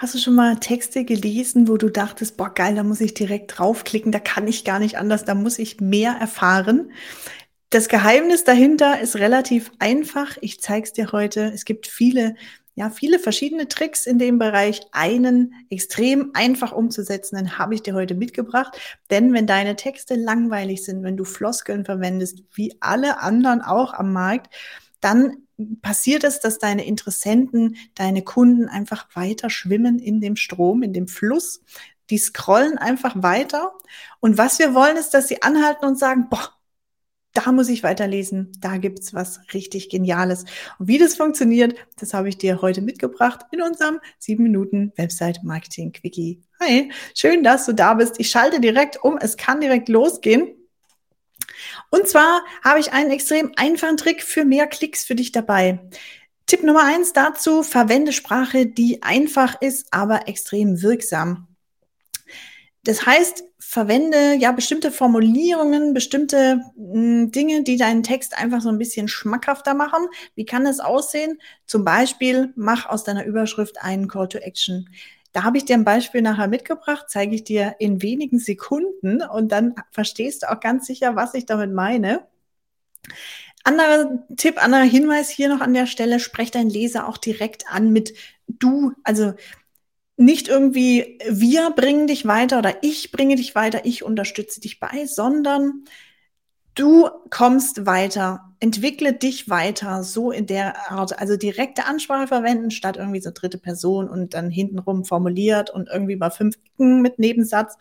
Hast du schon mal Texte gelesen, wo du dachtest, boah, geil, da muss ich direkt draufklicken, da kann ich gar nicht anders, da muss ich mehr erfahren? Das Geheimnis dahinter ist relativ einfach. Ich zeige es dir heute. Es gibt viele, ja, viele verschiedene Tricks in dem Bereich. Einen extrem einfach umzusetzen, habe ich dir heute mitgebracht. Denn wenn deine Texte langweilig sind, wenn du Floskeln verwendest, wie alle anderen auch am Markt, dann passiert es, dass deine Interessenten, deine Kunden einfach weiter schwimmen in dem Strom, in dem Fluss. Die scrollen einfach weiter. Und was wir wollen, ist, dass sie anhalten und sagen, boah, da muss ich weiterlesen, da gibt's was richtig Geniales. Und wie das funktioniert, das habe ich dir heute mitgebracht in unserem 7 Minuten Website Marketing Quickie. Hi, schön, dass du da bist. Ich schalte direkt um, es kann direkt losgehen. Und zwar habe ich einen extrem einfachen Trick für mehr Klicks für dich dabei. Tipp Nummer eins dazu, verwende Sprache, die einfach ist, aber extrem wirksam. Das heißt, verwende ja bestimmte Formulierungen, bestimmte mh, hm, Dinge, die deinen Text einfach so ein bisschen schmackhafter machen. Wie kann das aussehen? Zum Beispiel, mach aus deiner Überschrift einen Call to Action. Da habe ich dir ein Beispiel nachher mitgebracht, zeige ich dir in wenigen Sekunden und dann verstehst du auch ganz sicher, was ich damit meine. Anderer Tipp, anderer Hinweis hier noch an der Stelle, sprech deinen Leser auch direkt an mit du, also nicht irgendwie wir bringen dich weiter oder ich bringe dich weiter, ich unterstütze dich bei, sondern du kommst weiter entwickle dich weiter, so in der Art, also direkte Ansprache verwenden, statt irgendwie so dritte Person und dann hintenrum formuliert und irgendwie mal fünf Ecken mit Nebensatz.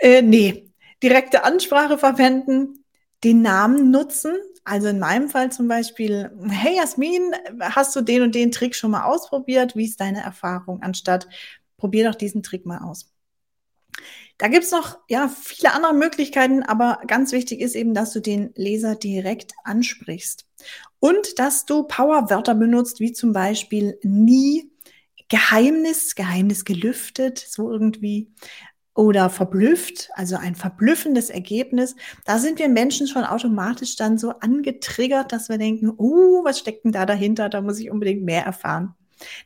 Äh, nee, direkte Ansprache verwenden, den Namen nutzen. Also in meinem Fall zum Beispiel, hey Jasmin, hast du den und den Trick schon mal ausprobiert? Wie ist deine Erfahrung? Anstatt, probier doch diesen Trick mal aus. Da gibt's noch ja viele andere Möglichkeiten, aber ganz wichtig ist eben, dass du den Leser direkt ansprichst und dass du Powerwörter benutzt, wie zum Beispiel nie, Geheimnis, Geheimnis gelüftet, so irgendwie oder verblüfft, also ein verblüffendes Ergebnis. Da sind wir Menschen schon automatisch dann so angetriggert, dass wir denken, oh, was steckt denn da dahinter? Da muss ich unbedingt mehr erfahren.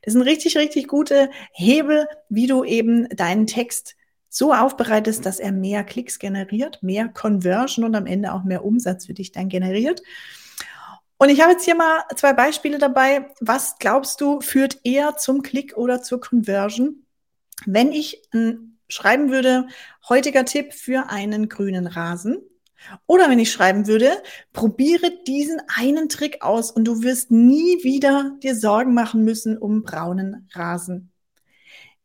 Das sind richtig, richtig gute Hebel, wie du eben deinen Text so aufbereitest, dass er mehr Klicks generiert, mehr Conversion und am Ende auch mehr Umsatz für dich dann generiert. Und ich habe jetzt hier mal zwei Beispiele dabei. Was glaubst du, führt eher zum Klick oder zur Conversion? Wenn ich äh, schreiben würde, heutiger Tipp für einen grünen Rasen. Oder wenn ich schreiben würde, probiere diesen einen Trick aus und du wirst nie wieder dir Sorgen machen müssen um braunen Rasen.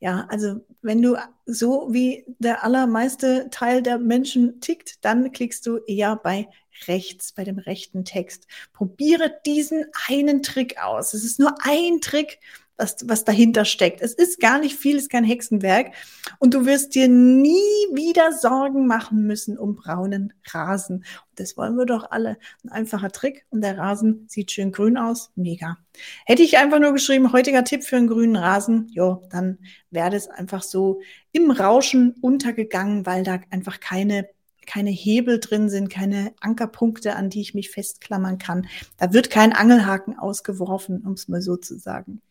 Ja, also wenn du so wie der allermeiste Teil der Menschen tickt, dann klickst du eher bei rechts, bei dem rechten Text. Probiere diesen einen Trick aus. Es ist nur ein Trick, was, was dahinter steckt. Es ist gar nicht viel, es ist kein Hexenwerk. Und du wirst dir nie wieder Sorgen machen müssen um braunen Rasen. Und das wollen wir doch alle. Ein einfacher Trick und der Rasen sieht schön grün aus. Mega. Hätte ich einfach nur geschrieben, heutiger Tipp für einen grünen Rasen, jo, dann wäre das einfach so im Rauschen untergegangen, weil da einfach keine keine Hebel drin sind, keine Ankerpunkte, an die ich mich festklammern kann. Da wird kein Angelhaken ausgeworfen, um es mal so zu sagen.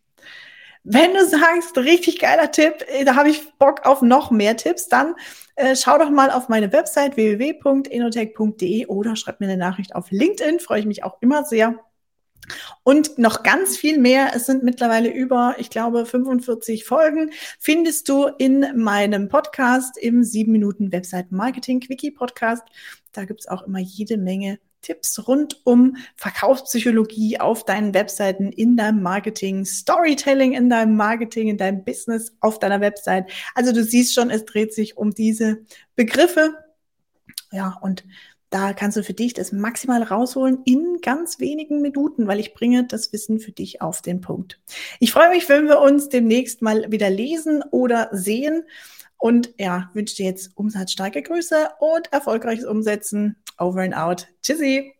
Wenn du sagst, richtig geiler Tipp, äh, da habe ich Bock auf noch mehr Tipps, dann äh, schau doch mal auf meine Website www.enotech.de oder schreib mir eine Nachricht auf LinkedIn, freue ich mich auch immer sehr. Und noch ganz viel mehr. Es sind mittlerweile über, ich glaube, 45 Folgen. Findest du in meinem Podcast im 7 Minuten Website Marketing Quickie Podcast. Da gibt's auch immer jede Menge Tipps rund um Verkaufspsychologie auf deinen Webseiten, in deinem Marketing, Storytelling in deinem Marketing, in deinem Business, auf deiner Website. Also du siehst schon, es dreht sich um diese Begriffe. Ja, und da kannst du für dich das maximal rausholen in ganz wenigen Minuten, weil ich bringe das Wissen für dich auf den Punkt. Ich freue mich, wenn wir uns demnächst mal wieder lesen oder sehen. Und ja, wünsche dir jetzt umsatzstarke Grüße und erfolgreiches Umsetzen. Over and out. Tschüssi.